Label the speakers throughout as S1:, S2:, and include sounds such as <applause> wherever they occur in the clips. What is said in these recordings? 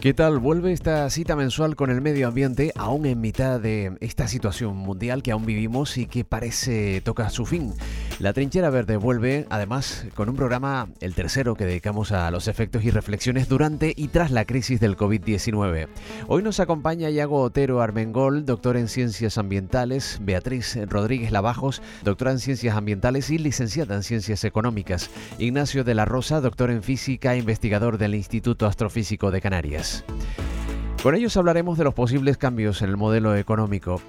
S1: ¿Qué tal? Vuelve esta cita mensual con el medio ambiente, aún en mitad de esta situación mundial que aún vivimos y que parece tocar su fin. La Trinchera Verde vuelve, además, con un programa, el tercero, que dedicamos a los efectos y reflexiones durante y tras la crisis del COVID-19. Hoy nos acompaña Iago Otero Armengol, doctor en Ciencias Ambientales, Beatriz Rodríguez Lavajos, doctora en Ciencias Ambientales y licenciada en Ciencias Económicas, Ignacio de la Rosa, doctor en Física e investigador del Instituto Astrofísico de Canarias. Con ellos hablaremos de los posibles cambios en el modelo económico.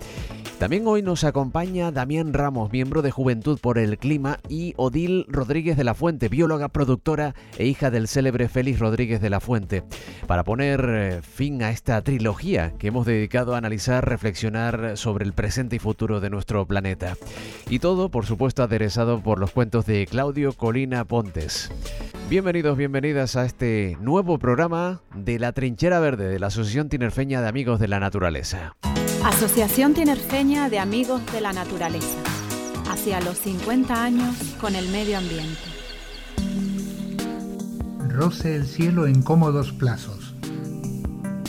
S1: También hoy nos acompaña Damián Ramos, miembro de Juventud por el Clima, y Odil Rodríguez de la Fuente, bióloga, productora e hija del célebre Félix Rodríguez de la Fuente, para poner eh, fin a esta trilogía que hemos dedicado a analizar, reflexionar sobre el presente y futuro de nuestro planeta. Y todo, por supuesto, aderezado por los cuentos de Claudio Colina Pontes. Bienvenidos, bienvenidas a este nuevo programa de La Trinchera Verde de la Asociación Tinerfeña de Amigos de la Naturaleza.
S2: Asociación Tinerfeña de Amigos de la Naturaleza. Hacia los 50 años con el medio ambiente.
S3: Roce el cielo en cómodos plazos.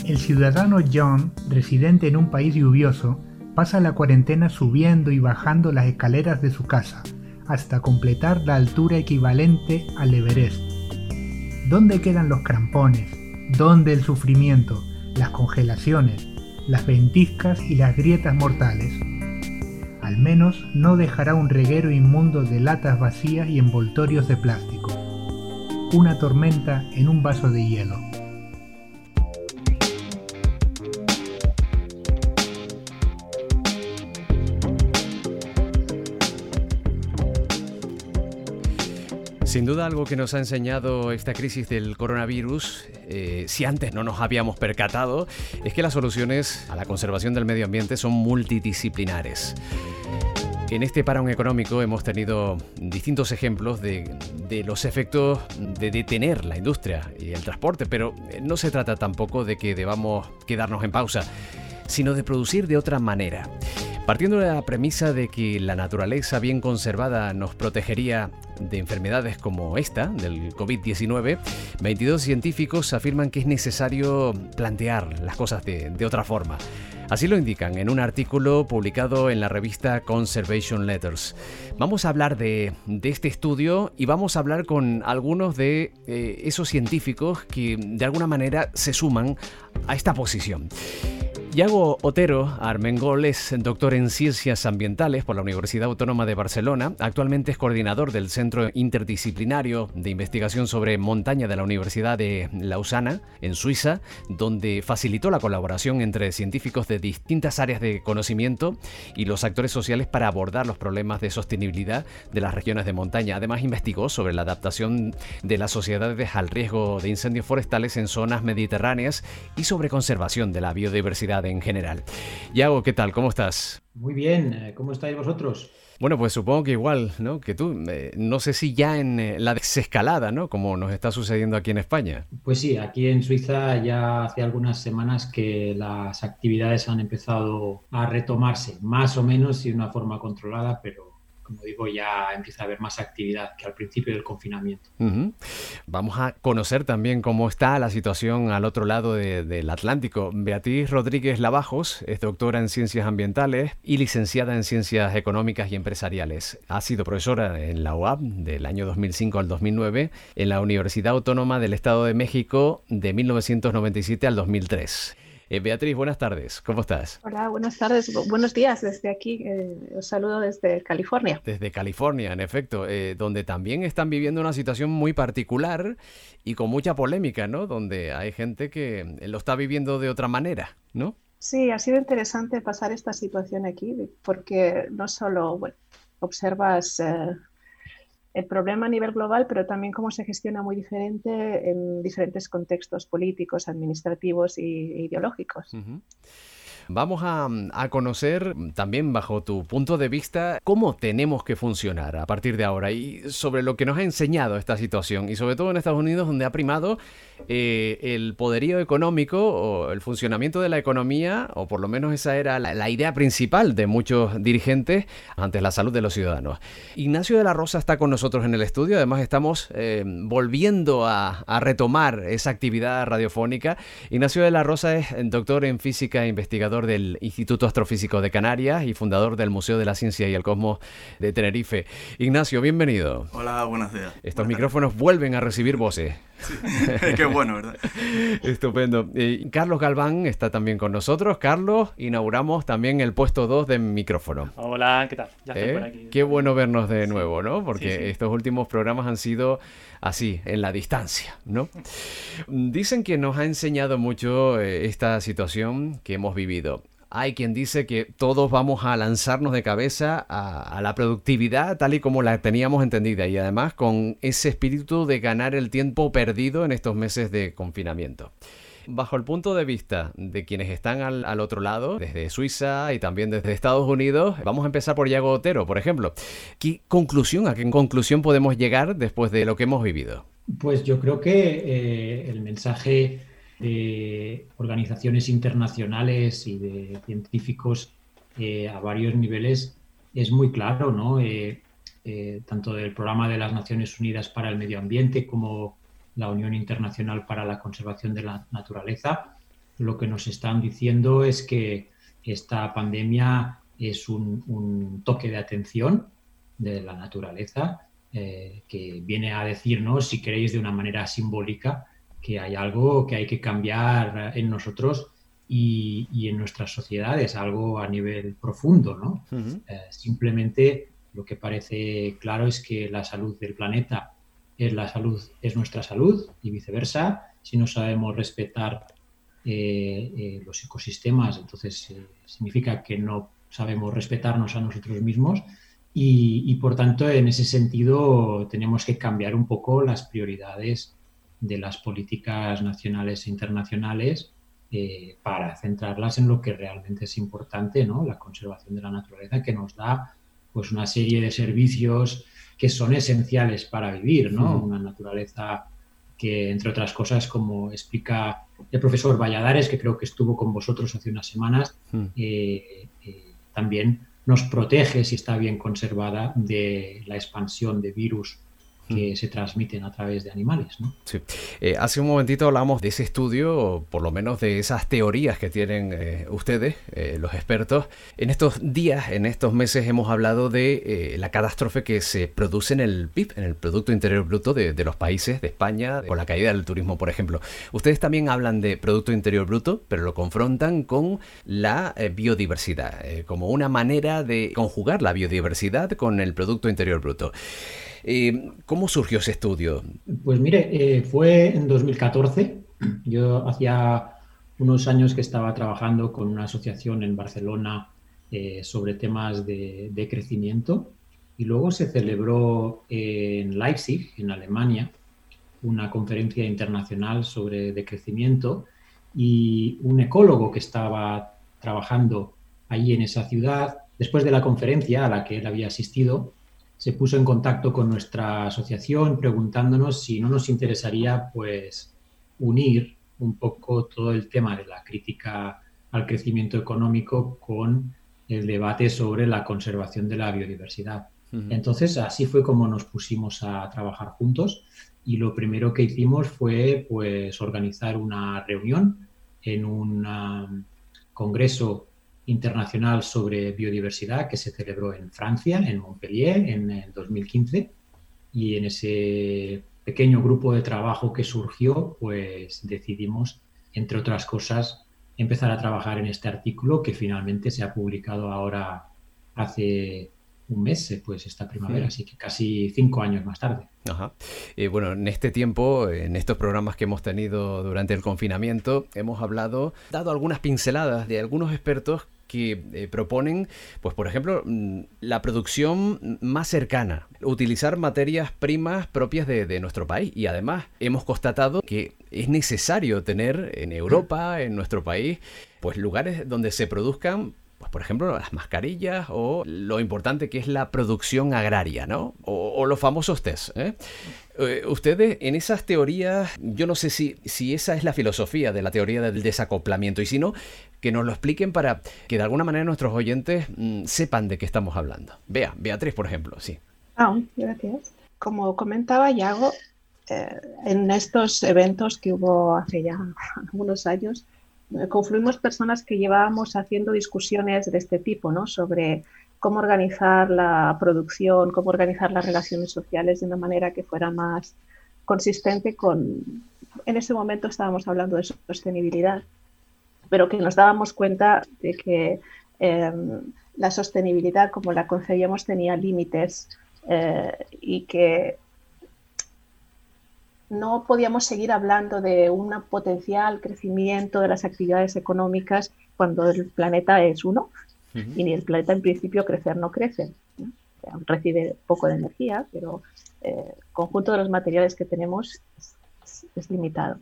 S3: El ciudadano John, residente en un país lluvioso, pasa la cuarentena subiendo y bajando las escaleras de su casa hasta completar la altura equivalente al Everest ¿Dónde quedan los crampones? ¿Dónde el sufrimiento, las congelaciones, las ventiscas y las grietas mortales? Al menos no dejará un reguero inmundo de latas vacías y envoltorios de plástico. Una tormenta en un vaso de hielo.
S1: Sin duda algo que nos ha enseñado esta crisis del coronavirus, eh, si antes no nos habíamos percatado, es que las soluciones a la conservación del medio ambiente son multidisciplinares. En este parón económico hemos tenido distintos ejemplos de, de, los efectos de detener la industria y el transporte, pero no se trata tampoco de que debamos quedarnos en pausa, sino de producir de otra manera. Partiendo de la premisa de que la naturaleza bien conservada nos protegería de enfermedades como esta, del COVID-19, 22 científicos afirman que es necesario plantear las cosas de, otra forma. Así lo indican en un artículo publicado en la revista Conservation Letters. Vamos a hablar de, este estudio y vamos a hablar con algunos de eh, esos científicos que de alguna manera se suman a esta posición. Yago Otero Armengol es doctor en Ciencias Ambientales por la Universidad Autónoma de Barcelona. Actualmente es coordinador del Centro Interdisciplinario de Investigación sobre Montaña de la Universidad de Lausana, en Suiza, donde facilitó la colaboración entre científicos de distintas áreas de conocimiento y los actores sociales para abordar los problemas de sostenibilidad de las regiones de montaña. Además, investigó sobre la adaptación de las sociedades al riesgo de incendios forestales en zonas mediterráneas y sobre conservación de la biodiversidad en general. Yago, ¿qué tal? ¿Cómo estás?
S4: Muy bien, eh, ¿cómo estáis vosotros?
S1: Bueno, pues supongo que igual, ¿no? Que tú, eh, no sé si ya en eh, la desescalada, ¿no? Como nos está sucediendo aquí en España.
S4: Pues sí, aquí en Suiza ya hace algunas semanas que las actividades han empezado a retomarse, más o menos y de una forma controlada, pero como digo, ya empieza a haber más actividad que al principio del confinamiento.
S1: Vamos a conocer también cómo está la situación al otro lado del Atlántico. Beatriz Rodríguez Lavajos es doctora en Ciencias Ambientales y licenciada en Ciencias Económicas y Empresariales. Ha sido profesora en la UAB del año 2005 al 2009, en la Universidad Autónoma del Estado de México de 1997 al 2003. Eh, Beatriz, buenas tardes, ¿cómo estás?
S5: Hola, buenas tardes, buenos días desde aquí, eh, os saludo desde California.
S1: Desde California, en efecto, eh, donde también están viviendo una situación muy particular y con mucha polémica, ¿no? Donde hay gente que lo está viviendo de otra manera, ¿no?
S5: Sí, ha sido interesante pasar esta situación aquí porque no solo observas el problema a nivel global, pero también cómo se gestiona muy diferente en diferentes contextos políticos, administrativos e ideológicos.
S1: Vamos a, conocer también bajo tu punto de vista cómo tenemos que funcionar a partir de ahora y sobre lo que nos ha enseñado esta situación y sobre todo en Estados Unidos donde ha primado eh, el poderío económico o el funcionamiento de la economía o por lo menos esa era la, idea principal de muchos dirigentes ante la salud de los ciudadanos. Ignacio de la Rosa está con nosotros en el estudio, además estamos eh, volviendo a, a retomar esa actividad radiofónica. Ignacio de la Rosa es doctor en física e investigador del Instituto Astrofísico de Canarias y fundador del Museo de la Ciencia y el Cosmos de Tenerife. Ignacio, bienvenido.
S6: Hola, buenos días.
S1: Estos micrófonos vuelven a recibir voces. <laughs>
S6: Qué bueno, ¿verdad? <laughs>
S1: Estupendo. Carlos Galván está también con nosotros. Carlos, inauguramos también el puesto 2 de micrófono.
S7: Hola, ¿qué tal? Ya estoy
S1: ¿Eh?
S7: por aquí.
S1: Qué bueno vernos de nuevo, ¿no? Porque estos últimos programas han sido así, en la distancia, ¿no? <laughs> Dicen que nos ha enseñado mucho eh, esta situación que hemos vivido. Hay quien dice que todos vamos a lanzarnos de cabeza a, la productividad tal y como la teníamos entendida y además con ese espíritu de ganar el tiempo perdido en estos meses de confinamiento. Bajo el punto de vista de quienes están al, otro lado, desde Suiza y también desde Estados Unidos, vamos a empezar por Yago Otero, por ejemplo. ¿Qué conclusión, a qué conclusión podemos llegar después de lo que hemos vivido?
S4: Pues yo creo que eh, el mensaje de organizaciones internacionales y de científicos eh, a varios niveles es muy claro, ¿no? Eh, eh, tanto del Programa de las Naciones Unidas para el Medio Ambiente como la Unión Internacional para la Conservación de la Naturaleza, lo que nos están diciendo es que esta pandemia es un, toque de atención de la naturaleza que viene a decirnos, si queréis de una manera simbólica, que hay algo que hay que cambiar en nosotros y, en nuestras sociedades, algo a nivel profundo, ¿no? Eh, simplemente lo que parece claro es que la salud del planeta es la salud, es nuestra salud y viceversa. Si no sabemos respetar eh, eh, los ecosistemas, entonces significa que no sabemos respetarnos a nosotros mismos y, y, por tanto en ese sentido tenemos que cambiar un poco las prioridades de las políticas nacionales e internacionales eh, para centrarlas en lo que realmente es importante, ¿no? La conservación de la naturaleza que nos da pues una serie de servicios que son esenciales para vivir, ¿no? Una naturaleza que, entre otras cosas, como explica el profesor Valladares, que creo que estuvo con vosotros hace unas semanas, eh, eh, también nos protege, si está bien conservada, de la expansión de virus que se transmiten a través de animales. ¿no?
S1: Sí. Eh, hace un momentito hablamos de ese estudio, o por lo menos de esas teorías que tienen eh, ustedes, eh, los expertos. En estos días, en estos meses, hemos hablado de la catástrofe que se produce en el PIB, en el Producto Interior Bruto de, de los países, de España, con la caída del turismo, por ejemplo. Ustedes también hablan de Producto Interior Bruto, pero lo confrontan con la biodiversidad, como una manera de conjugar la biodiversidad con el Producto Interior Bruto. Eh, ¿Cómo surgió ese estudio?
S4: Pues mire, eh, fue en 2014. Yo hacía unos años que estaba trabajando con una asociación en Barcelona eh, sobre temas de, crecimiento y luego se celebró en Leipzig, en Alemania, una conferencia internacional sobre decrecimiento y un ecólogo que estaba trabajando allí en esa ciudad, después de la conferencia a la que él había asistido, se puso en contacto con nuestra asociación preguntándonos si no nos interesaría pues unir un poco todo el tema de la crítica al crecimiento económico con el debate sobre la conservación de la biodiversidad. Entonces, así fue como nos pusimos a trabajar juntos y lo primero que hicimos fue pues organizar una reunión en un um, congreso internacional sobre biodiversidad que se celebró en Francia, en Montpellier, en el 2015. Y en ese pequeño grupo de trabajo que surgió, pues decidimos, entre otras cosas, empezar a trabajar en este artículo que finalmente se ha publicado ahora hace un mes, pues esta primavera, así que casi cinco años más tarde.
S1: Ajá. Eh, bueno, en este tiempo, en estos programas que hemos tenido durante el confinamiento, hemos hablado, dado algunas pinceladas de algunos expertos que eh, proponen, pues por ejemplo, mm, la producción más cercana, utilizar materias primas propias de, de, nuestro país. Y además hemos constatado que es necesario tener en Europa, en nuestro país, pues lugares donde se produzcan pues, por ejemplo, las mascarillas o lo importante que es la producción agraria, ¿no? O, los famosos test. ¿eh? ¿eh? ustedes, en esas teorías, yo no sé si, si esa es la filosofía de la teoría del desacoplamiento, y si no, que nos lo expliquen para que de alguna manera nuestros oyentes mm, sepan de qué estamos hablando. Vea, Beatriz, por ejemplo, sí.
S5: Ah, gracias. Como comentaba Yago, eh, en estos eventos que hubo hace ya <laughs> algunos años, confluimos personas que llevábamos haciendo discusiones de este tipo, ¿no? Sobre cómo organizar la producción, cómo organizar las relaciones sociales de una manera que fuera más consistente con... En ese momento estábamos hablando de sostenibilidad, pero que nos dábamos cuenta de que em, la sostenibilidad como la concebíamos tenía límites eh, y que no podíamos seguir hablando de un potencial crecimiento de las actividades económicas cuando el planeta es uno y ni el planeta en principio crecer no crece. recibe poco de energía, pero eh, el conjunto de los materiales que tenemos es, limitado.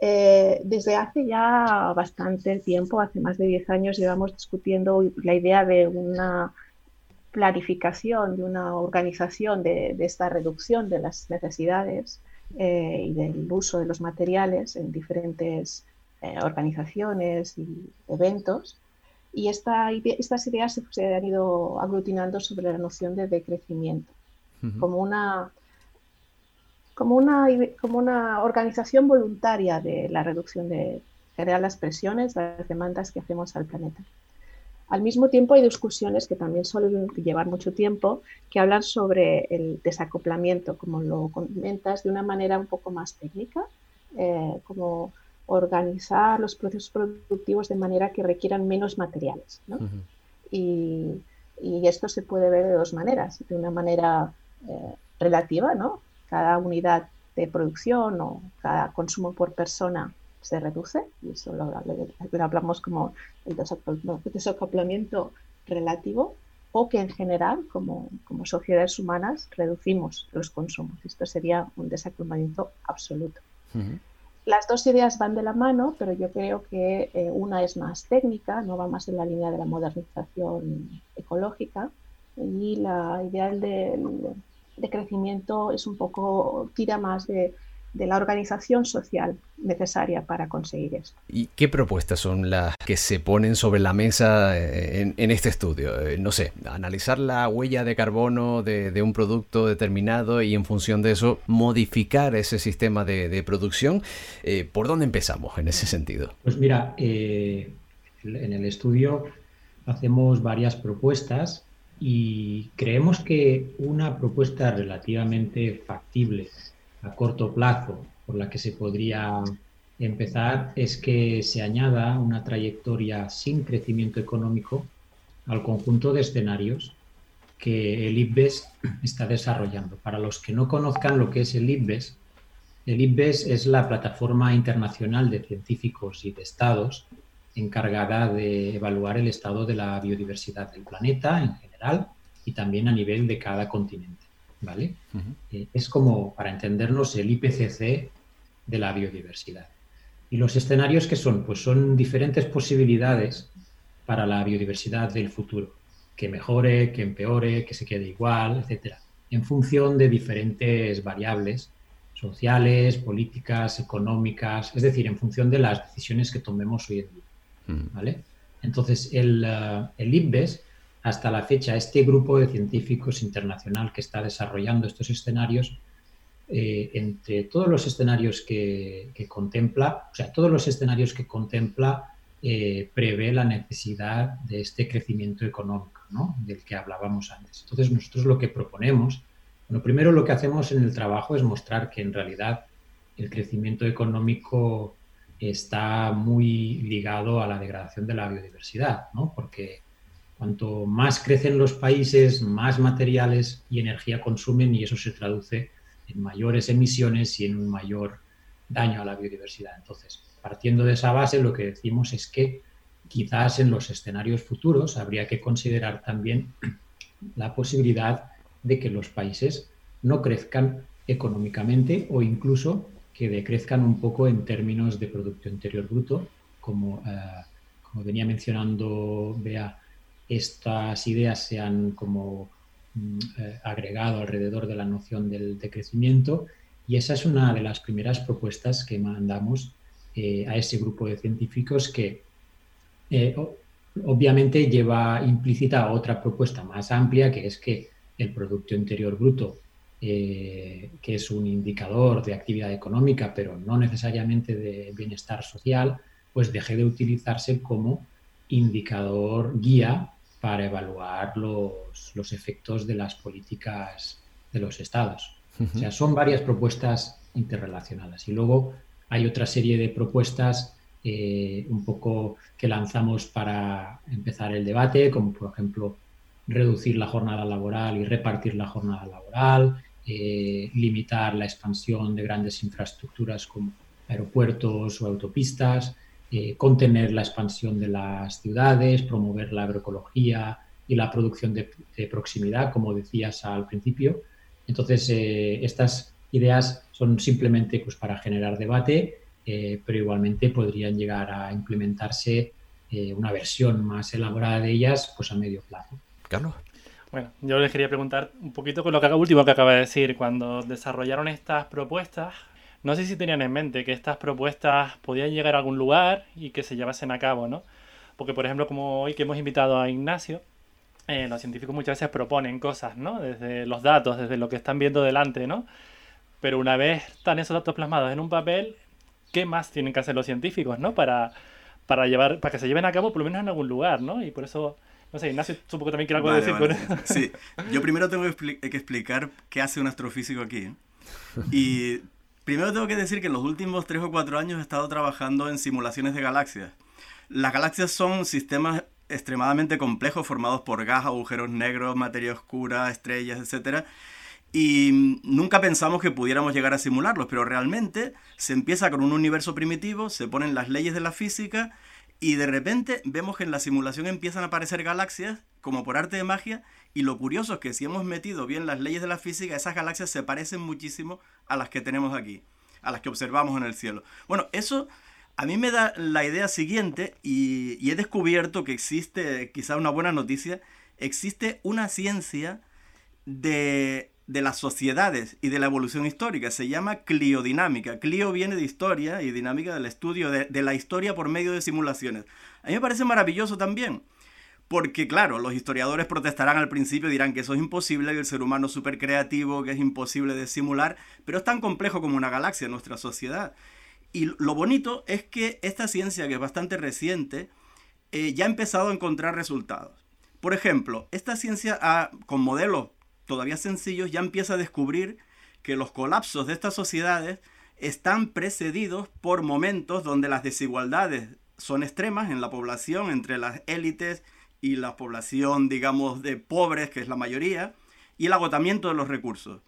S5: Eh, desde hace ya bastante tiempo, hace más de 10 años, llevamos discutiendo la idea de una planificación, de una organización de esta reducción de las necesidades eh, y del uso de los materiales en diferentes eh, organizaciones y eventos. Y esta, estas ideas se, han ido aglutinando sobre la noción de decrecimiento, como, una, como, una, como una organización voluntaria de la reducción de generar las presiones, las demandas que hacemos al planeta. Al mismo tiempo hay discusiones que también suelen llevar mucho tiempo, que hablan sobre el desacoplamiento, como lo comentas, de una manera un poco más técnica, eh, como organizar los procesos productivos de manera que requieran menos materiales. y, esto se puede ver de dos maneras. De una manera eh, relativa, ¿no? cada unidad de producción o cada consumo por persona se reduce, y eso lo, hablamos como el desacoplamiento relativo, o que en general, como, como, sociedades humanas, reducimos los consumos. Esto sería un desacoplamiento absoluto. Las dos ideas van de la mano, pero yo creo que eh, una es más técnica, no va más en la línea de la modernización ecológica, y la idea del de crecimiento es un poco, tira más de de la organización social necesaria para conseguir esto.
S1: ¿Y qué propuestas son las que se ponen sobre la mesa eh, en, este estudio? Eh, no sé, analizar la huella de carbono de, un producto determinado y en función de eso modificar ese sistema de, producción. Eh, ¿Por dónde empezamos en ese sentido?
S4: Pues mira, en el estudio hacemos varias propuestas y creemos que una propuesta relativamente factible a corto plazo por la que se podría empezar es que se añada una trayectoria sin crecimiento económico al conjunto de escenarios que el IPBES está desarrollando. Para los que no conozcan lo que es el IPBES, el IPBES es la plataforma internacional de científicos y de estados encargada de evaluar el estado de la biodiversidad del planeta en general y también a nivel de cada continente. ¿Vale? Eh, es como, para entendernos, el IPCC de la biodiversidad. ¿Y los escenarios que son? Pues son diferentes posibilidades para la biodiversidad del futuro, que mejore, que empeore, que se quede igual, etcétera, en función de diferentes variables sociales, políticas, económicas, es decir, en función de las decisiones que tomemos hoy en día. ¿vale? Entonces, el, uh, el IPBES hasta la fecha este grupo de científicos internacional que está desarrollando estos escenarios, eh, entre todos los escenarios que, contempla, o sea, todos los escenarios que contempla, eh, prevé la necesidad de este crecimiento económico, ¿no? Del que hablábamos antes. Entonces, nosotros lo que proponemos, bueno, primero lo que hacemos en el trabajo es mostrar que en realidad el crecimiento económico está muy ligado a la degradación de la biodiversidad, ¿no? Porque Cuanto más crecen los países, más materiales y energía consumen y eso se traduce en mayores emisiones y en un mayor daño a la biodiversidad. Entonces, partiendo de esa base, lo que decimos es que quizás en los escenarios futuros habría que considerar también <clears throat> la posibilidad de que los países no crezcan económicamente o incluso que decrezcan un poco en términos de Producto Interior Bruto como, como venía mencionando Bea, estas ideas se han como mm, agregado alrededor de la noción del decrecimiento y esa es una de las primeras propuestas que mandamos a ese grupo de científicos que obviamente lleva implícita otra propuesta más amplia, que es que el Producto Interior Bruto, eh, que es un indicador de actividad económica, pero no necesariamente de bienestar social, pues deje de utilizarse como indicador guía para evaluar los, los efectos de las políticas de los estados. O sea, son varias propuestas interrelacionadas. Y luego hay otra serie de propuestas eh, un poco que lanzamos para empezar el debate, como por ejemplo reducir la jornada laboral y repartir la jornada laboral, eh, limitar la expansión de grandes infraestructuras como aeropuertos o autopistas, eh, contener la expansión de las ciudades, promover la agroecología y la producción de, proximidad, como decías al principio. Entonces, estas ideas son simplemente pues, para generar debate eh, pero igualmente podrían llegar a implementarse eh, una versión más elaborada de ellas pues a medio plazo.
S1: Carlos.
S7: Bueno, yo les quería preguntar un poquito con lo que último que acaba de decir. Cuando desarrollaron estas propuestas, no sé si tenían en mente que estas propuestas podían llegar a algún lugar y que se llevasen a cabo, ¿no? Porque, por ejemplo, como hoy que hemos invitado a Ignacio, eh, los científicos muchas veces proponen cosas, ¿no? Desde los datos, desde lo que están viendo delante, ¿no? Pero una vez están esos datos plasmados en un papel, qué más tienen que hacer los científicos, ¿no? Para, para, llevar, para que se lleven a cabo por lo menos en algún lugar, ¿no? Y por eso, no sé, Ignacio, supongo que también quiere algo decir con.
S6: Sí, yo primero tengo que, explicar qué hace un astrofísico aquí. Y primero tengo que decir que en los últimos tres o cuatro años he estado trabajando en simulaciones de galaxias. Las galaxias son sistemas extremadamente complejos formados por gas, agujeros negros, materia oscura, estrellas, etcétera y nunca pensamos que pudiéramos llegar a simularlos, pero realmente se empieza con un universo primitivo, se ponen las leyes de la física y de repente vemos que en la simulación empiezan a aparecer galaxias como por arte de magia y lo curioso es que si hemos metido bien las leyes de la física, esas galaxias se parecen muchísimo a las que tenemos aquí, a las que observamos en el cielo. Bueno, eso a mí me da la idea siguiente y, y he descubierto que existe, quizá una buena noticia, existe una ciencia de de las sociedades y de la evolución histórica. Se llama cliodinámica. Clio viene de historia y dinámica del estudio de, la historia por medio de simulaciones. A mí me parece maravilloso también. Porque claro, los historiadores protestarán al principio dirán que eso es imposible, que el ser humano es súper creativo, que es imposible de simular, pero es tan complejo como una galaxia nuestra sociedad. Y lo bonito es que esta ciencia, que es bastante reciente, eh, ya ha empezado a encontrar resultados. Por ejemplo, esta ciencia ha, con modelos todavía sencillos, ya empieza a descubrir que los colapsos de estas sociedades están precedidos por momentos donde las desigualdades son extremas en la población entre las élites y la población, digamos, de pobres, que es la mayoría, y el agotamiento de los recursos.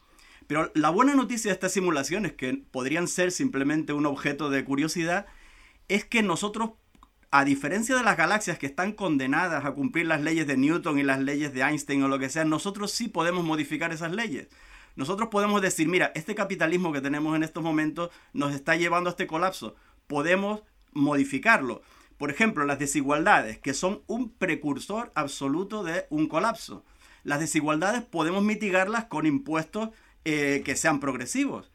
S6: Pero la buena noticia de estas simulaciones, que podrían ser simplemente un objeto de curiosidad, es que nosotros a diferencia de las galaxias que están condenadas a cumplir las leyes de Newton y las leyes de Einstein o lo que sea, nosotros sí podemos modificar esas leyes. Nosotros podemos decir, mira, este capitalismo que tenemos en estos momentos nos está llevando a este colapso. Podemos modificarlo. Por ejemplo, las desigualdades, que son un precursor absoluto de un colapso. Las desigualdades podemos mitigarlas con impuestos eh, que sean progresivos.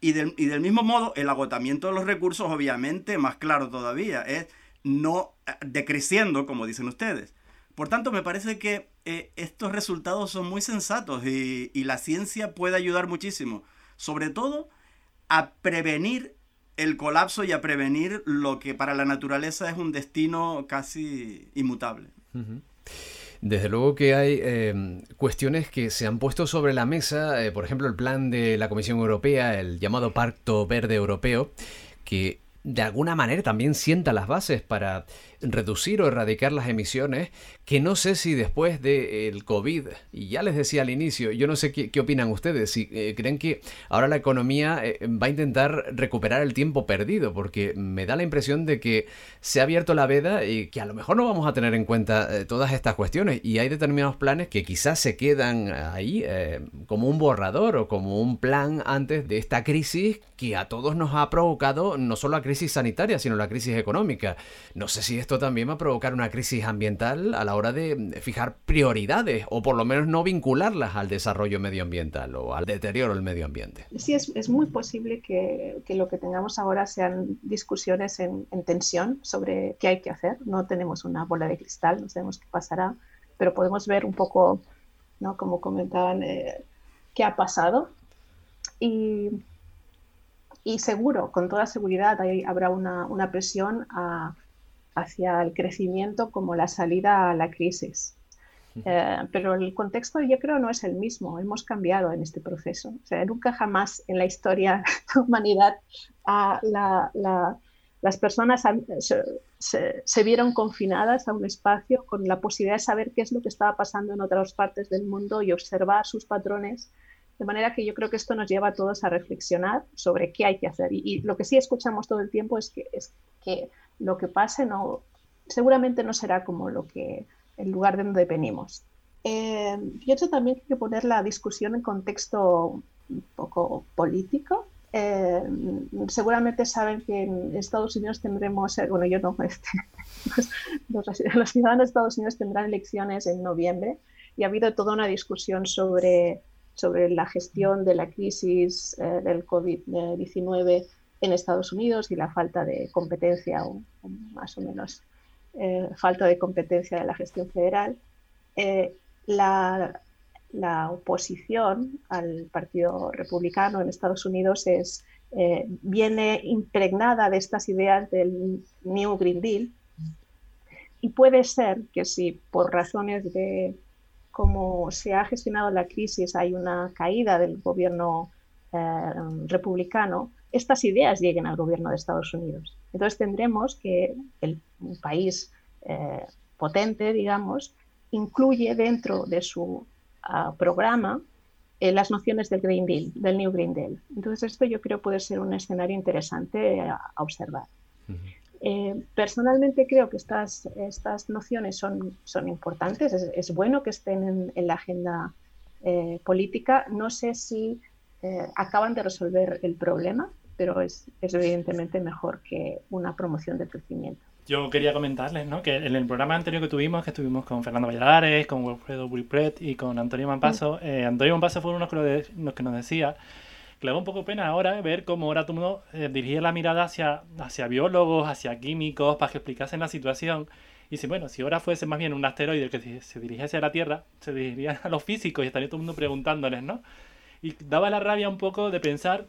S6: Y del, y del mismo modo, el agotamiento de los recursos, obviamente, más claro todavía, es no eh, decreciendo, como dicen ustedes. Por tanto, me parece que eh, estos resultados son muy sensatos y, la ciencia puede ayudar muchísimo, sobre todo a prevenir el colapso y a prevenir lo que para la naturaleza es un destino casi inmutable.
S1: Desde luego que hay em, cuestiones que se han puesto sobre la mesa, eh, por ejemplo el plan de la Comisión Europea, el llamado Pacto Verde Europeo, que de alguna manera también sienta las bases para reducir o erradicar las emisiones, que no sé si después del COVID, y ya les decía al inicio, yo no sé qué, opinan ustedes, si eh, creen que ahora la economía eh, va a intentar recuperar el tiempo perdido, porque me da la impresión de que se ha abierto la veda y que a lo mejor no vamos a tener en cuenta eh, todas estas cuestiones y hay determinados planes que quizás se quedan ahí como un borrador o como un plan antes de esta crisis que a todos nos ha provocado no solo la crisis sanitaria, sino la crisis económica. No sé si esto también va a provocar una crisis ambiental a la hora de fijar prioridades o por lo menos no vincularlas al desarrollo medioambiental o al deterioro del medio ambiente.
S5: Sí, es, muy posible que, lo que tengamos ahora sean discusiones en, tensión sobre qué hay que hacer. No tenemos una bola de cristal, no sabemos qué pasará, pero podemos ver un poco, ¿no? como comentaban, eh, qué ha pasado. Y y seguro, con toda seguridad, habrá una, presión hacia el crecimiento como la salida a la crisis. Eh, pero el contexto yo creo no es el mismo, hemos cambiado en este proceso. O sea, nunca jamás en la historia <laughs> de la humanidad las personas se, se, vieron confinadas a un espacio con la posibilidad de saber qué es lo que estaba pasando en otras partes del mundo y observar sus patrones de manera que yo creo que esto nos lleva a todos a reflexionar sobre qué hay que hacer. Y, lo que sí escuchamos todo el tiempo es que, es que lo que pase no, seguramente no será como lo que el lugar de donde venimos. Eh, pienso también hay que poner la discusión en contexto un poco político. Eh, seguramente saben que en Estados Unidos tendremos, eh, bueno, yo no, <laughs> este, los, los, ciudadanos de Estados Unidos tendrán elecciones en noviembre y ha habido toda una discusión sobre sobre la gestión de la crisis eh, del COVID-19 en Estados Unidos y la falta de competencia, o, más o menos eh, falta de competencia de la gestión federal. Eh, la, la, oposición al Partido Republicano en Estados Unidos es, viene impregnada de estas ideas del New Green Deal y puede ser que si por razones de como se ha gestionado la crisis, hay una caída del gobierno eh, republicano, estas ideas lleguen al gobierno de Estados Unidos. Entonces tendremos que el país eh, potente, digamos, incluye dentro de su ah, programa eh, las nociones del Green Deal, del New Green Deal. Entonces esto yo creo puede ser un escenario interesante a, observar. Eh, personalmente creo que estas, estas nociones son, son importantes, es, bueno que estén en, la agenda política. No sé si acaban de resolver el problema, pero es, es, evidentemente mejor que una promoción del crecimiento.
S7: Yo quería comentarles ¿no? que en el programa anterior que tuvimos, que estuvimos con Fernando Valladares, con Wilfredo Wilpret y con Antonio Mampaso, mm. Antonio Mampaso fue uno que, que nos decía le da un poco pena ahora ver cómo ahora todo el mundo eh, dirige la mirada hacia, hacia biólogos, hacia químicos, para que explicasen la situación. Y si, bueno, si ahora fuese más bien un asteroide que se dirigiese a la Tierra, se dirigiría <laughs> a los físicos y estaría todo el mundo preguntándoles, ¿no? Y daba la rabia un poco de pensar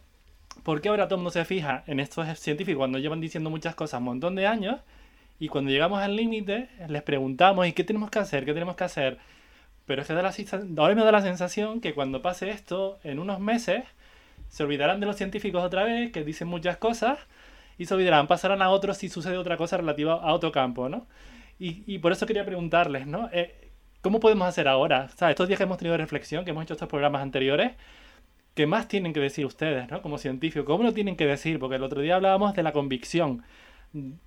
S7: por qué ahora todo el mundo se fija en estos científicos cuando llevan diciendo muchas cosas un montón de años y cuando llegamos al límite les preguntamos, ¿y qué tenemos que hacer? ¿Qué tenemos que hacer? Pero es que da la, ahora me da la sensación que cuando pase esto, en unos meses, se olvidarán de los científicos otra vez, que dicen muchas cosas, y se olvidarán, pasarán a otros si sucede otra cosa relativa a otro campo, ¿no? Y, y por eso quería preguntarles, ¿no? Eh, ¿Cómo podemos hacer ahora? O sea, estos días que hemos tenido reflexión, que hemos hecho estos programas anteriores, ¿qué más tienen que decir ustedes, ¿no? Como científicos, ¿cómo lo tienen que decir? Porque el otro día hablábamos de la convicción,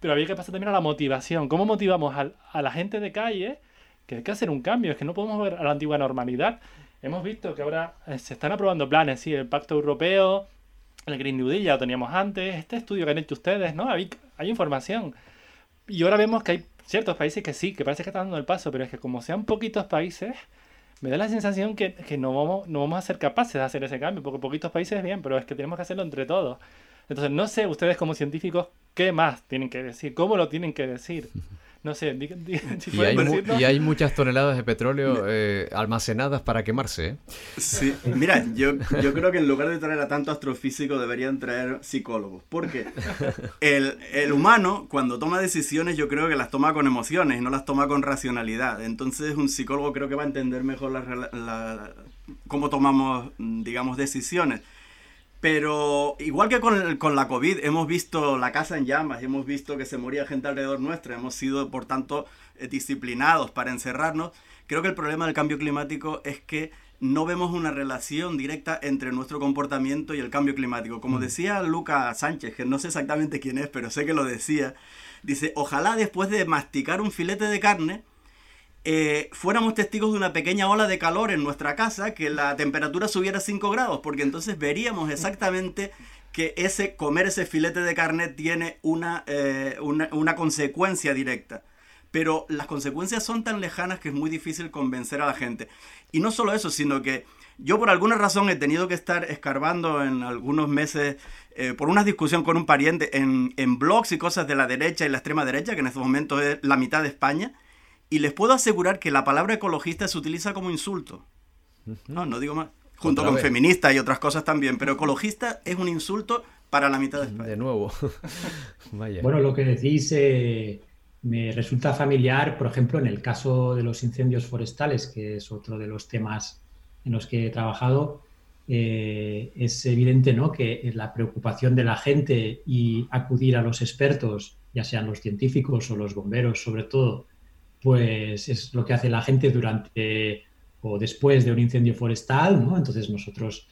S7: pero había que pasar también a la motivación. ¿Cómo motivamos a, a la gente de calle que hay que hacer un cambio? Es que no podemos ver a la antigua normalidad hemos visto que ahora eh, se están aprobando planes, sí, el Pacto Europeo, el Green New Deal ya lo teníamos antes, este estudio que han hecho ustedes, ¿no? Hay, hay información. Y ahora vemos que hay ciertos países que sí, que parece que están dando el paso, pero es que como sean poquitos países, me da la sensación que, que no, vamos, no vamos a ser capaces de hacer ese cambio, porque poquitos países bien, pero es que tenemos que hacerlo entre todos. Entonces, no sé ustedes como científicos qué más tienen que decir, cómo lo tienen que decir. <laughs> No sé,
S1: y, hay y, hay muchas toneladas de petróleo eh, almacenadas para quemarse. ¿eh?
S6: Sí, mira, yo, yo creo que en lugar de traer a tanto astrofísico deberían traer psicólogos. Porque el, el humano, cuando toma decisiones, yo creo que las toma con emociones y no las toma con racionalidad. Entonces, un psicólogo creo que va a entender mejor la, cómo tomamos, digamos, decisiones. Pero igual que con, con, la COVID, hemos visto la casa en llamas, hemos visto que se moría gente alrededor nuestra, hemos sido, por tanto, eh, disciplinados para encerrarnos. Creo que el problema del cambio climático es que no vemos una relación directa entre nuestro comportamiento y el cambio climático. Como mm. decía Luca Sánchez, que no sé exactamente quién es, pero sé que lo decía, dice, ojalá después de masticar un filete de carne, eh, fuéramos testigos de una pequeña ola de calor en nuestra casa, que la temperatura subiera 5 grados, porque entonces veríamos exactamente que ese comer ese filete de carne tiene una, eh, una, una consecuencia directa pero las consecuencias son tan lejanas que es muy difícil convencer a la gente. Y no solo eso, sino que yo por alguna razón he tenido que estar escarbando en algunos meses eh, por una discusión con un pariente en, en blogs y cosas de la derecha y la extrema derecha, que en estos momentos es la mitad de España, y les puedo asegurar que la palabra ecologista se utiliza como insulto. No, no digo más. Junto con feminista y otras cosas también, pero ecologista es un insulto para la mitad de España.
S1: De nuevo. <laughs>
S4: Bueno, lo que decís eh, me resulta familiar, por ejemplo, en el caso de los incendios forestales, que es otro de los temas en los que he trabajado, eh, es evidente ¿no? que la preocupación de la gente y acudir a los expertos, ya sean los científicos o los bomberos sobre todo, pues es lo que hace la gente durante o después de un incendio forestal, ¿no? Entonces nosotros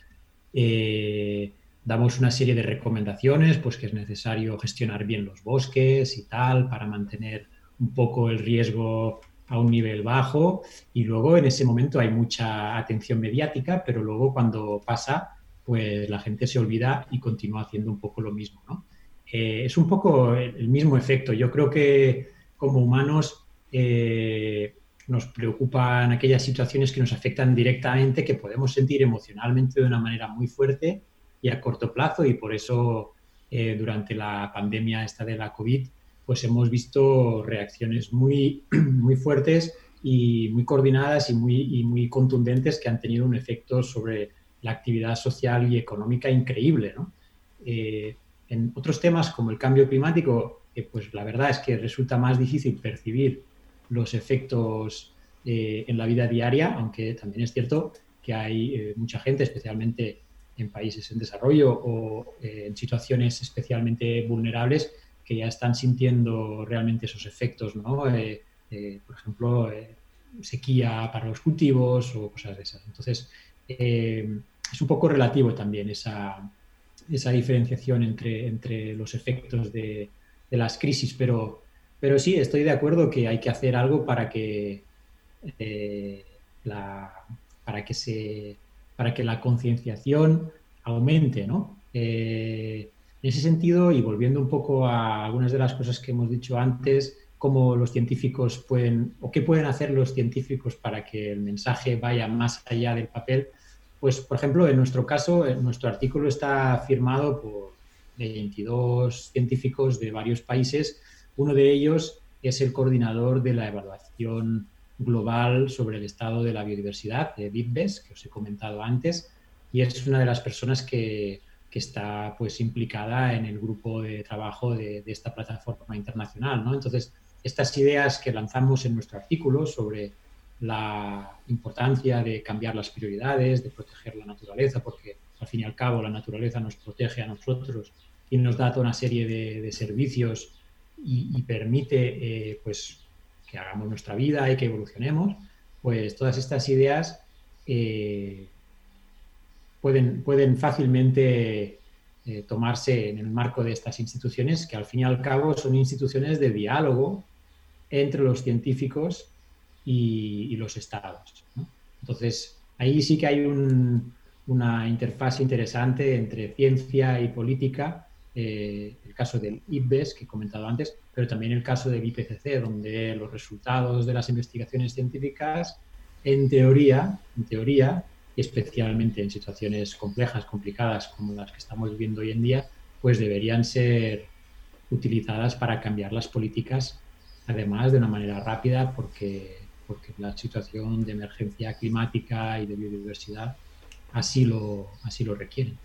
S4: eh, damos una serie de recomendaciones, pues que es necesario gestionar bien los bosques y tal, para mantener un poco el riesgo a un nivel bajo y luego en ese momento hay mucha atención mediática, pero luego cuando pasa, pues la gente se olvida y continúa haciendo un poco lo mismo. ¿no? Eh, es un poco el mismo efecto. Yo creo que como humanos eh, nos preocupan aquellas situaciones que nos afectan directamente, que podemos sentir emocionalmente de una manera muy fuerte y a corto plazo y por eso eh, durante la pandemia esta de la COVID pues hemos visto reacciones muy, <clears throat> muy fuertes y muy coordinadas y muy, muy contundentes que han tenido un efecto sobre la actividad social y económica increíble. ¿no? Eh, en otros temas como el cambio climático, pues la verdad es que resulta más difícil percibir los efectos eh, en la vida diaria, aunque también es cierto que hay mucha gente, especialmente en países en desarrollo o eh, en situaciones especialmente vulnerables que ya están sintiendo realmente esos efectos, ¿no? Eh, eh, por ejemplo, sequía para los cultivos o cosas de esas. Entonces, es un poco relativo también esa, esa diferenciación entre, entre los efectos de, de, las crisis, pero, pero sí, estoy de acuerdo que hay que hacer algo para que, la, para que se para que la concienciación aumente, ¿no? Eh, en ese sentido, y volviendo un poco a algunas de las cosas que hemos dicho antes, cómo los científicos pueden, o qué pueden hacer los científicos para que el mensaje vaya más allá del papel, pues, por ejemplo, en nuestro caso, nuestro artículo está firmado por 22 científicos de varios países. Uno de ellos es el coordinador de la evaluación global sobre el estado de la biodiversidad, de BIPBES, que os he comentado antes, y es una de las personas que, que está pues implicada en el grupo de trabajo de, de, esta plataforma internacional. ¿no? Entonces, estas ideas que lanzamos en nuestro artículo sobre la importancia de cambiar las prioridades, de proteger la naturaleza, porque al fin y al cabo la naturaleza nos protege a nosotros y nos da toda una serie de, de servicios y, permite eh, pues que hagamos nuestra vida y que evolucionemos, pues todas estas ideas eh, pueden, pueden fácilmente eh, tomarse en el marco de estas instituciones, que al fin y al cabo son instituciones de diálogo entre los científicos y, los estados. Entonces, ahí sí que hay una interfaz interesante entre ciencia y política eh, el caso del IPBES que he comentado antes, pero también el caso del IPCC, donde los resultados de las investigaciones científicas, en teoría, en teoría, especialmente en situaciones complejas, complicadas como las que estamos viviendo hoy en día, pues deberían ser utilizadas para cambiar las políticas, además de una manera rápida, porque, porque la situación de emergencia climática y de biodiversidad así lo, así lo requieren.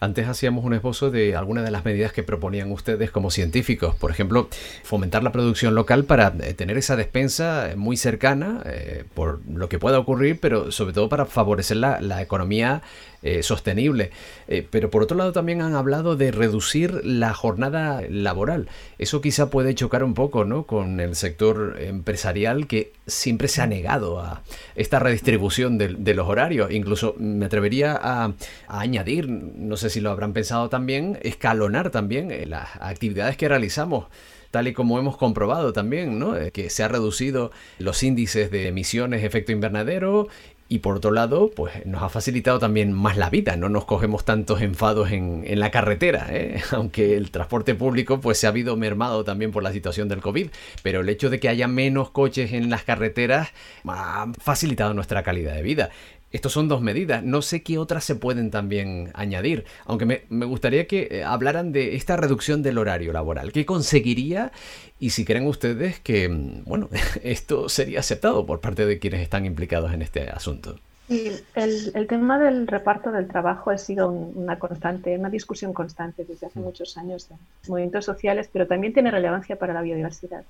S1: Antes hacíamos un esbozo de algunas de las medidas que proponían ustedes como científicos. Por ejemplo, fomentar la producción local para eh, tener esa despensa eh, muy cercana eh, por lo que pueda ocurrir, pero sobre todo para favorecer la, la economía eh, sostenible. Eh, pero por otro lado también han hablado de reducir la jornada laboral. Eso quizá puede chocar un poco ¿no? con el sector empresarial que siempre se ha negado a esta redistribución de, los horarios. Incluso me atrevería a, añadir, no sé si lo habrán pensado también, escalonar también eh, las actividades que realizamos tal y como hemos comprobado también, ¿no? que se ha reducido los índices de emisiones de efecto invernadero y por otro lado, pues nos ha facilitado también más la vida, no nos cogemos tantos enfados en, la carretera, ¿eh? <laughs> aunque el transporte público pues se ha habido mermado también por la situación del COVID, pero el hecho de que haya menos coches en las carreteras ha facilitado nuestra calidad de vida. Estos son dos medidas. No sé qué otras se pueden también añadir. Aunque me, gustaría que eh, hablaran de esta reducción del horario laboral. ¿Qué conseguiría? Y si creen ustedes que, mm, bueno, <laughs> esto sería aceptado por parte de quienes están implicados en este asunto.
S5: el, tema del reparto del trabajo ha sido una constante, una discusión constante desde hace mm. muchos años en movimientos sociales, pero también tiene relevancia para la biodiversidad.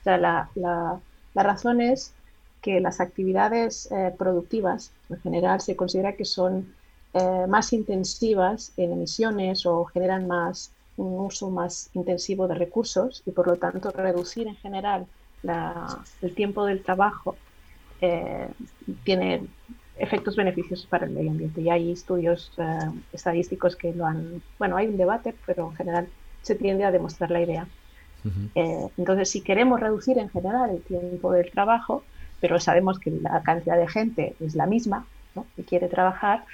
S5: O sea, la, la, la razón es que las actividades eh, productivas en general se considera que son eh, más intensivas en emisiones o generan más un uso más intensivo de recursos y por lo tanto reducir en general el tiempo del trabajo eh, tiene efectos beneficiosos para el medio ambiente. Y hay estudios estadísticos que lo han bueno hay un debate pero en general se tiende a demostrar la idea. Entonces si queremos reducir en general el tiempo del trabajo pero sabemos que la cantidad de gente es la misma ¿no? y quiere trabajar,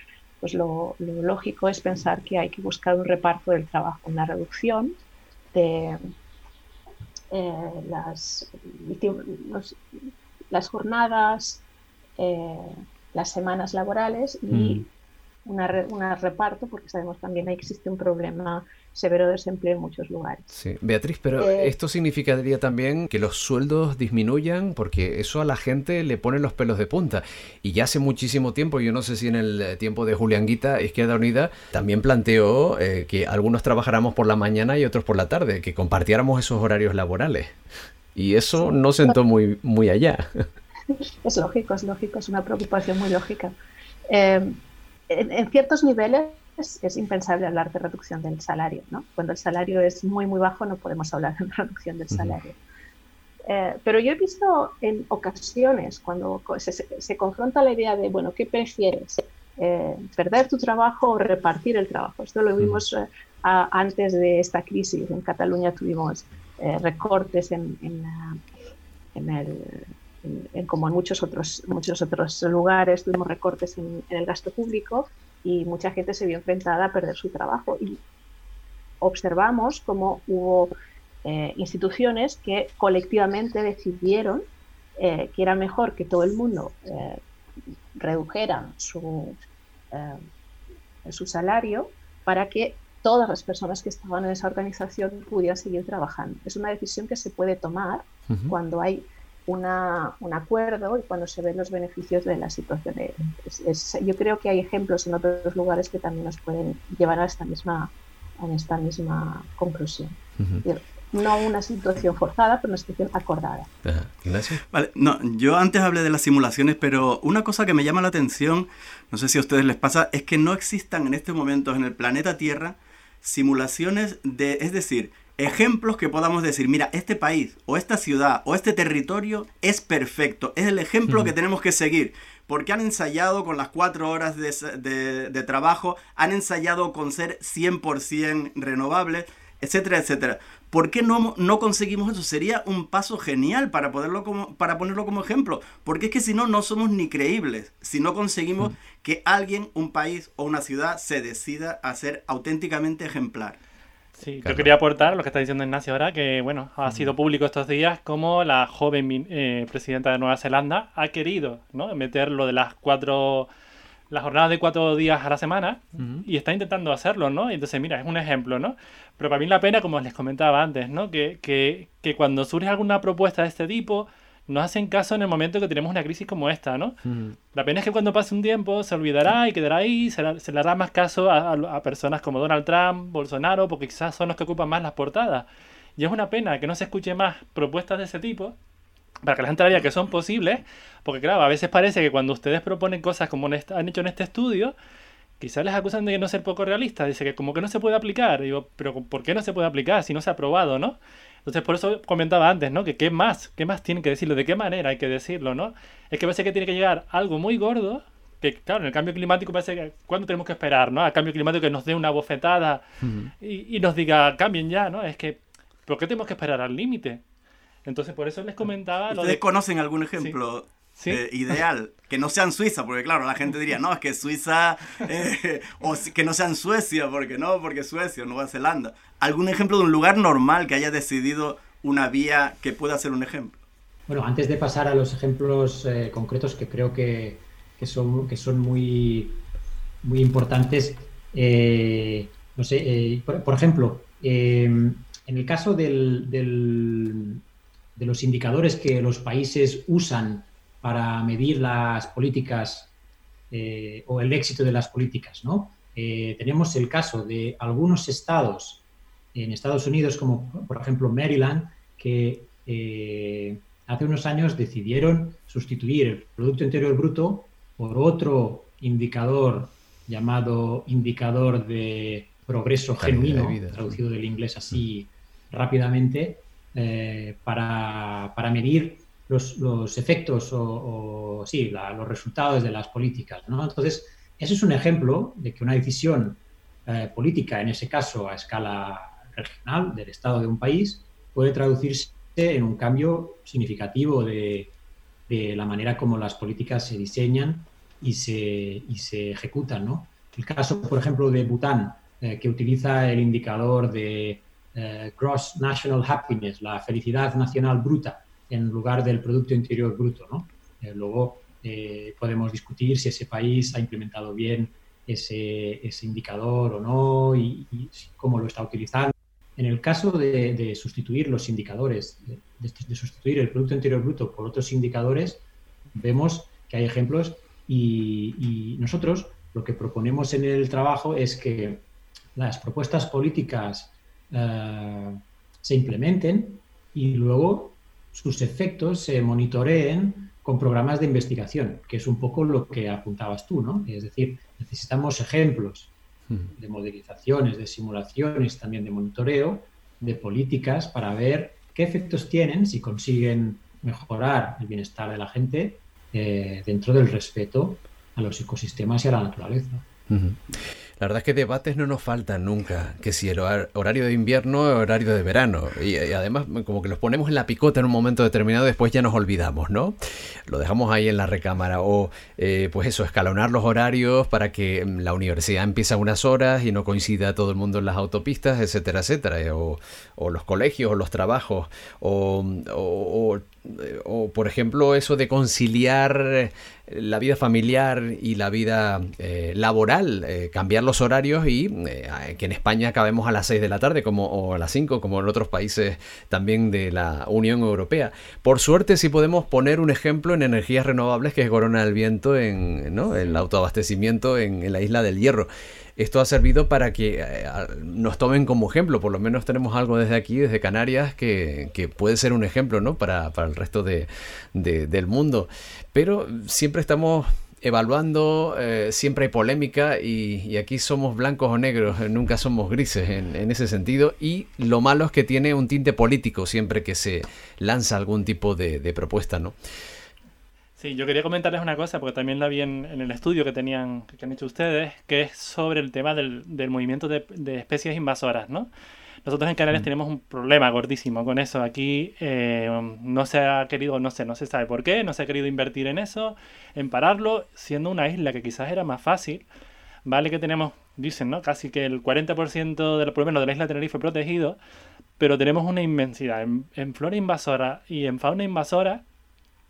S5: pues lo, lógico es pensar que hay que buscar un reparto del trabajo, una reducción de eh, las, las jornadas, eh, las semanas laborales y mm. un reparto, porque sabemos también que existe un problema severo desempleo en muchos lugares.
S1: Sí, Beatriz, pero eh, esto significaría también que los sueldos disminuyan porque eso a la gente le pone los pelos de punta. Y ya hace muchísimo tiempo, yo no sé si en el tiempo de Julián Guita, Izquierda Unida, también planteó eh, que algunos trabajáramos por la mañana y otros por la tarde, que compartiéramos esos horarios laborales. Y eso no sentó muy, muy allá. <laughs>
S5: Es lógico, es lógico, es una preocupación muy lógica. Eh, en ciertos niveles es, impensable hablar de reducción del salario. ¿no? Cuando el salario es muy, muy bajo no podemos hablar de <laughs> reducción del salario. Eh, pero yo he visto en ocasiones cuando se, confronta la idea de, bueno, ¿qué prefieres? Eh, ¿Perder tu trabajo o repartir el trabajo? Esto lo vimos eh, antes de esta crisis. En Cataluña tuvimos recortes en, en, el, como en muchos otros, muchos otros lugares, tuvimos recortes en, el gasto público y mucha gente se vio enfrentada a perder su trabajo. Y observamos cómo hubo eh, instituciones que colectivamente decidieron eh, que era mejor que todo el mundo eh, redujera su, su salario para que todas las personas que estaban en esa organización pudieran seguir trabajando. Es una decisión que se puede tomar cuando hay una, un acuerdo y cuando se ven los beneficios de la situación. yo creo que hay ejemplos en otros lugares que también nos pueden llevar a esta misma, a esta misma conclusión. No una situación forzada, pero una situación acordada.
S6: Vale, no, yo antes hablé de las simulaciones, pero una cosa que me llama la atención, no sé si a ustedes les pasa, es que no existan en este momento en el planeta Tierra simulaciones de, es decir, ejemplos que podamos decir, mira, este país o esta ciudad o este territorio es perfecto, es el ejemplo que tenemos que seguir, porque han ensayado con las cuatro horas de, trabajo, han ensayado con ser 100% renovable, etcétera, etcétera. ¿Por qué no, no conseguimos eso? Sería un paso genial para, poderlo como, para ponerlo como ejemplo, porque es que si no, no somos ni creíbles, si no conseguimos que alguien, un país o una ciudad se decida a ser auténticamente ejemplar.
S7: Sí, yo quería aportar lo que está diciendo Ignacio ahora, que bueno, ha sido público estos días como la joven eh, presidenta de Nueva Zelanda ha querido ¿no? meter lo de las cuatro, las jornadas de cuatro días a la semana y está intentando hacerlo, ¿no? Entonces, mira, es un ejemplo, ¿no? Pero para mí la pena, como les comentaba antes, ¿no? Que, que, que cuando surge alguna propuesta de este tipo, no hacen caso en el momento que tenemos una crisis como esta, ¿no? La pena es que cuando pase un tiempo se olvidará y quedará ahí, se, le hará más caso a, personas como Donald Trump, Bolsonaro, porque quizás son los que ocupan más las portadas. Y es una pena que no se escuche más propuestas de ese tipo, para que la gente vea que son posibles, porque claro, a veces parece que cuando ustedes proponen cosas como han hecho en este estudio, quizás les acusan de no ser poco realistas, dice que como que no se puede aplicar, digo, pero ¿por qué no se puede aplicar si no se ha aprobado, no? Entonces, por eso comentaba antes, ¿no? Que qué más, qué más tienen que decirlo, de qué manera hay que decirlo, ¿no? Es que parece que tiene que llegar algo muy gordo, que claro, en el cambio climático parece que, ¿cuándo tenemos que esperar, ¿no? Al cambio climático que nos dé una bofetada y, nos diga, cambien ya, ¿no? Es que, ¿por qué tenemos que esperar al límite? Entonces, por eso les comentaba...
S6: ¿Ustedes lo de... conocen algún ejemplo eh, ideal, que no sean Suiza, porque claro, la gente diría, no, es que Suiza, eh, <laughs> o que no sean Suecia, porque no, porque Suecia, Nueva Zelanda. ¿Algún ejemplo de un lugar normal que haya decidido una vía que pueda ser un ejemplo?
S4: Bueno, antes de pasar a los ejemplos eh, concretos que creo que, que, son, que son muy, muy importantes, no sé, por, ejemplo, en el caso del, del, de los indicadores que los países usan para medir las políticas eh, o el éxito de las políticas. ¿no? Eh, tenemos el caso de algunos estados en Estados Unidos, como por ejemplo Maryland, que eh, hace unos años decidieron sustituir el Producto Interior Bruto por otro indicador llamado indicador de progreso genuino, traducido del inglés así rápidamente, para, para medir los, efectos o, sí, los resultados de las políticas. Entonces, ese es un ejemplo de que una decisión eh, política, en ese caso a escala regional del Estado de un país, puede traducirse en un cambio significativo de, la manera como las políticas se diseñan y se, se ejecutan. ¿no? El caso, por ejemplo, de Bután, eh, que utiliza el indicador de eh, Gross National Happiness, la felicidad nacional bruta, en lugar del Producto Interior Bruto. ¿no? Eh, luego eh, podemos discutir si ese país ha implementado bien ese, ese indicador o no y, cómo lo está utilizando. En el caso de, sustituir los indicadores, de, sustituir el Producto Interior Bruto por otros indicadores, vemos que hay ejemplos y, nosotros lo que proponemos en el trabajo es que las propuestas políticas eh, se implementen y luego sus efectos se monitoreen con programas de investigación, que es un poco lo que apuntabas tú, ¿no? Es decir, necesitamos ejemplos hmm. de modelizaciones, de simulaciones, también de monitoreo, de políticas para ver qué efectos tienen si consiguen mejorar el bienestar de la gente eh, dentro del respeto a los ecosistemas y a la naturaleza.
S1: La verdad es que debates no nos faltan nunca, que si el horario de invierno o horario de verano. Y, además como que los ponemos en la picota en un momento determinado, después ya nos olvidamos, ¿no? Lo dejamos ahí en la recámara. O eh, pues eso, escalonar los horarios para que mm, la universidad empiece a unas horas y no coincida todo el mundo en las autopistas, etcétera, etcétera. Eh, o, los colegios o los trabajos. o, o o por ejemplo eso de conciliar la vida familiar y la vida eh, laboral, eh, cambiar los horarios y eh, que en España acabemos a las 6 de la tarde como, o a las 5 como en otros países también de la Unión Europea. Por suerte sí podemos poner un ejemplo en energías renovables que es Corona del Viento en el autoabastecimiento en la isla del Hierro esto ha servido para que eh, nos tomen como ejemplo. Por lo menos tenemos algo desde aquí, desde Canarias, que, puede ser un ejemplo ¿no? para, el resto de, del mundo. Pero siempre estamos evaluando, eh, siempre hay polémica y, aquí somos blancos o negros, nunca somos grises en, ese sentido. Y lo malo es que tiene un tinte político siempre que se lanza algún tipo de, de propuesta, ¿no?
S7: Sí, yo quería comentarles una cosa, porque también la vi en, el estudio que tenían, que han hecho ustedes, que es sobre el tema del, movimiento de, especies invasoras, ¿no? Nosotros en Canarias mm. tenemos un problema gordísimo con eso. Aquí eh, no se ha querido, no sé, no se sabe por qué, no se ha querido invertir en eso, en pararlo, siendo una isla que quizás era más fácil. Vale que tenemos, dicen, ¿no? Casi que el 40% de, por lo menos de la isla de Tenerife protegido, pero tenemos una inmensidad en, en flora invasora y en fauna invasora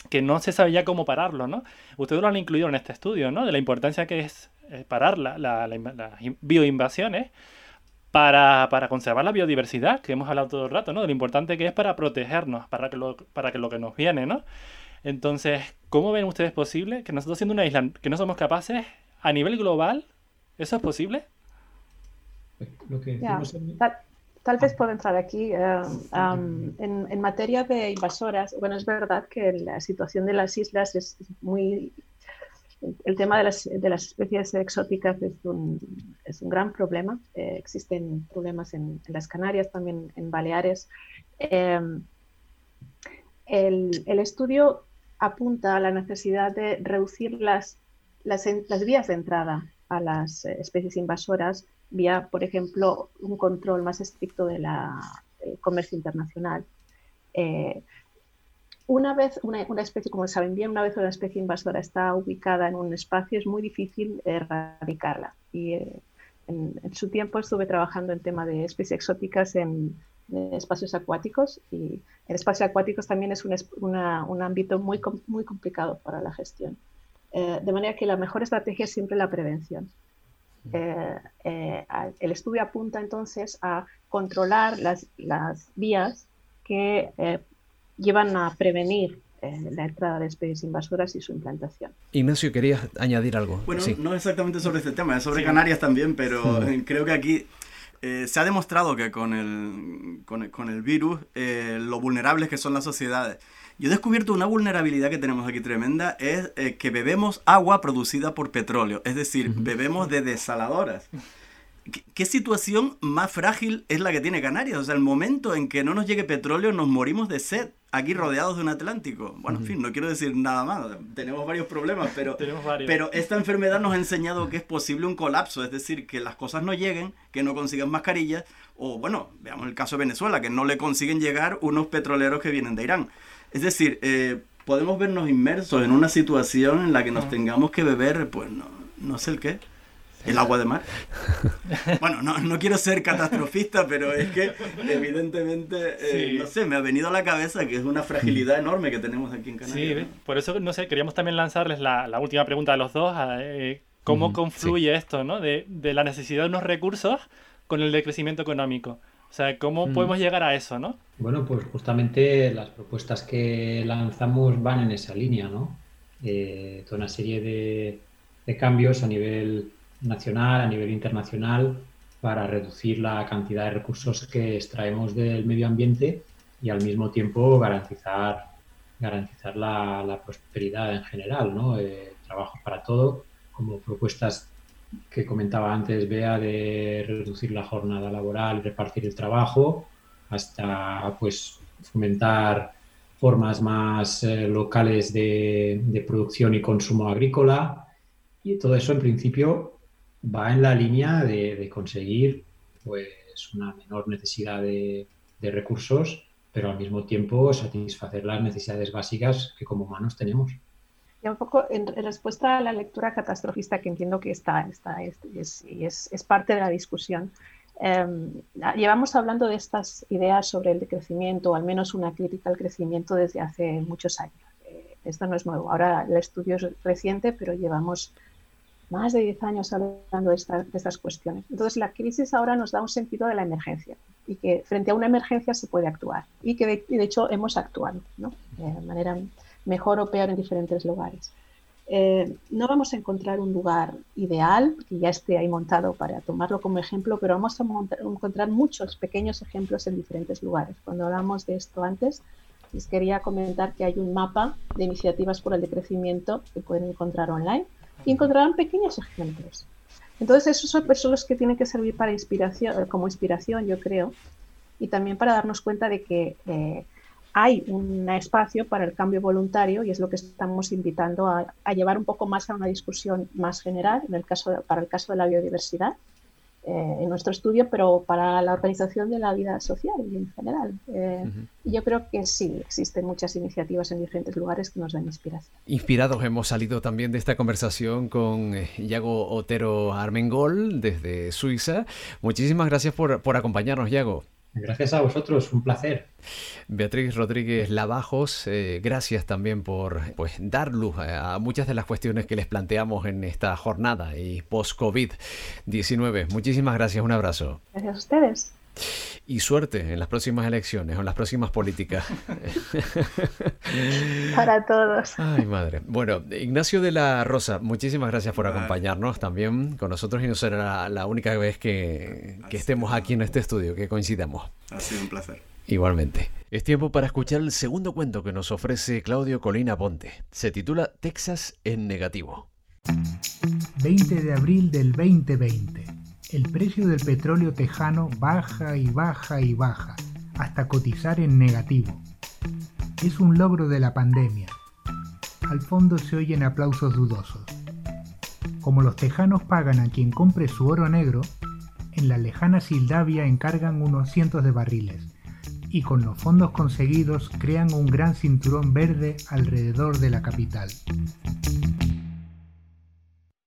S7: que no se sabía cómo pararlo, ¿no? Ustedes lo han incluido en este estudio, ¿no? De la importancia que es parar las bioinvasiones, para, para, conservar la biodiversidad, que hemos hablado todo el rato, ¿no? De lo importante que es para protegernos, para que lo, para que, lo que nos viene, ¿no? Entonces, ¿cómo ven ustedes posible que nosotros siendo una isla que no somos capaces a nivel global, eso es posible?
S5: Lo que tal, vez puedo entrar aquí. Eh, en, en, materia de invasoras, bueno, es verdad que la situación de las islas es muy el tema de las, de las, especies exóticas es un, es un gran problema. Eh, existen problemas en, las Canarias, también en Baleares. Em, el, el, estudio apunta a la necesidad de reducir las, las, las, vías de entrada a las eh, especies invasoras vía, por ejemplo, un control más estricto del comercio internacional. Eh, una vez una, especie, como saben bien, una vez una especie invasora está ubicada en un espacio, es muy difícil erradicarla. Y eh, en, su tiempo estuve trabajando en tema de especies exóticas en, espacios acuáticos y en espacios acuáticos también es un, un ámbito muy, muy complicado para la gestión. Eh, de manera que la mejor estrategia es siempre la prevención. Eh, el estudio apunta entonces a controlar las, las vías que llevan a prevenir eh, la entrada de especies invasoras y su implantación.
S1: Ignacio, ¿querías añadir algo?
S6: Bueno, no exactamente sobre este tema, es sobre Canarias también, pero creo que aquí eh, se ha demostrado que con el, con el, virus eh, lo vulnerables que son las sociedades. Yo he descubierto una vulnerabilidad que tenemos aquí tremenda, es que bebemos agua producida por petróleo, es decir, bebemos de desaladoras. ¿Qué, situación más frágil es la que tiene Canarias? O sea, el momento en que no nos llegue petróleo nos morimos de sed, aquí rodeados de un Atlántico. Bueno, en fin, no quiero decir nada más, tenemos varios problemas, pero, <laughs> pero esta enfermedad nos ha enseñado que es posible un colapso, es decir, que las cosas no lleguen, que no consigan mascarillas, o bueno, veamos el caso de Venezuela, que no le consiguen llegar unos petroleros que vienen de Irán. Es decir, eh, podemos vernos inmersos en una situación en la que nos tengamos que beber, pues no, no sé el qué el agua de mar. Bueno, no, no, quiero ser catastrofista, pero es que evidentemente, eh, no sé, me ha venido a la cabeza que es una fragilidad enorme que tenemos aquí en Canarias.
S7: Sí, por eso, no sé, queríamos también lanzarles la, la última pregunta a los dos, eh, ¿cómo confluye esto, ¿no? De, de, la necesidad de unos recursos con el decrecimiento económico. O sea, ¿cómo podemos llegar a eso, no?
S4: Bueno, pues justamente las propuestas que lanzamos van en esa línea, ¿no? Eh, toda una serie de, de cambios a nivel nacional, a nivel internacional, para reducir la cantidad de recursos que extraemos del medio ambiente y al mismo tiempo garantizar, garantizar la, prosperidad en general, ¿no? Eh, trabajo para todo, como propuestas que comentaba antes Bea de reducir la jornada laboral repartir el trabajo, hasta pues fomentar formas más eh, locales de, de, producción y consumo agrícola. Y todo eso en principio va en la línea de, conseguir pues una menor necesidad de, recursos, pero al mismo tiempo satisfacer las necesidades básicas que como humanos tenemos.
S5: Y un poco en, respuesta a la lectura catastrofista que entiendo que está, está es, es, es, parte de la discusión. Em, llevamos hablando de estas ideas sobre el decrecimiento, o al menos una crítica al crecimiento desde hace muchos años. Eh, esto no es nuevo. Ahora el estudio es reciente, pero llevamos más de 10 años hablando de, estas cuestiones. Entonces, la crisis ahora nos da un sentido de la emergencia y que frente a una emergencia se puede actuar y que de, hecho hemos actuado de manera mejor o peor en diferentes lugares. Eh, no vamos a encontrar un lugar ideal que ya esté ahí montado para tomarlo como ejemplo, pero vamos a encontrar muchos pequeños ejemplos en diferentes lugares. Cuando hablamos de esto antes, les quería comentar que hay un mapa de iniciativas por el decrecimiento que pueden encontrar online y encontrarán pequeños ejemplos. Entonces, esos son los que tienen que servir para inspiración, como inspiración, yo creo, y también para darnos cuenta de que eh, hay un espacio para el cambio voluntario y es lo que estamos invitando a, a, llevar un poco más a una discusión más general, en el caso, para el caso de la biodiversidad, eh, en nuestro estudio, pero para la organización de la vida social y en general. Eh, yo creo que sí, existen muchas iniciativas en diferentes lugares que nos dan inspiración.
S1: Inspirados hemos salido también de esta conversación con eh, Iago Otero Armengol desde Suiza. Muchísimas gracias por, por acompañarnos, Iago.
S4: Gracias a vosotros, un placer.
S1: Beatriz Rodríguez Lavajos, eh, gracias también por pues, dar luz a muchas de las cuestiones que les planteamos en esta jornada y post-COVID-19. Muchísimas gracias, un abrazo.
S5: Gracias a ustedes
S1: y suerte en las próximas elecciones o en las próximas políticas. <laughs>
S5: Para todos.
S1: Ay, madre. Bueno, Ignacio de la Rosa, muchísimas gracias por acompañarnos también con nosotros y no será la, única vez que, que estemos aquí en este estudio, que coincidamos.
S6: Ha sido un placer.
S1: Igualmente. Es tiempo para escuchar el segundo cuento que nos ofrece Claudio Colina Ponte. Se titula Texas en negativo.
S3: 20 de abril del 2020 el precio del petróleo tejano baja y baja y baja, hasta cotizar en negativo. Es un logro de la pandemia. Al fondo se oyen aplausos dudosos. Como los tejanos pagan a quien compre su oro negro, en la lejana Sildavia encargan unos cientos de barriles y con los fondos conseguidos crean un gran cinturón verde alrededor de la capital.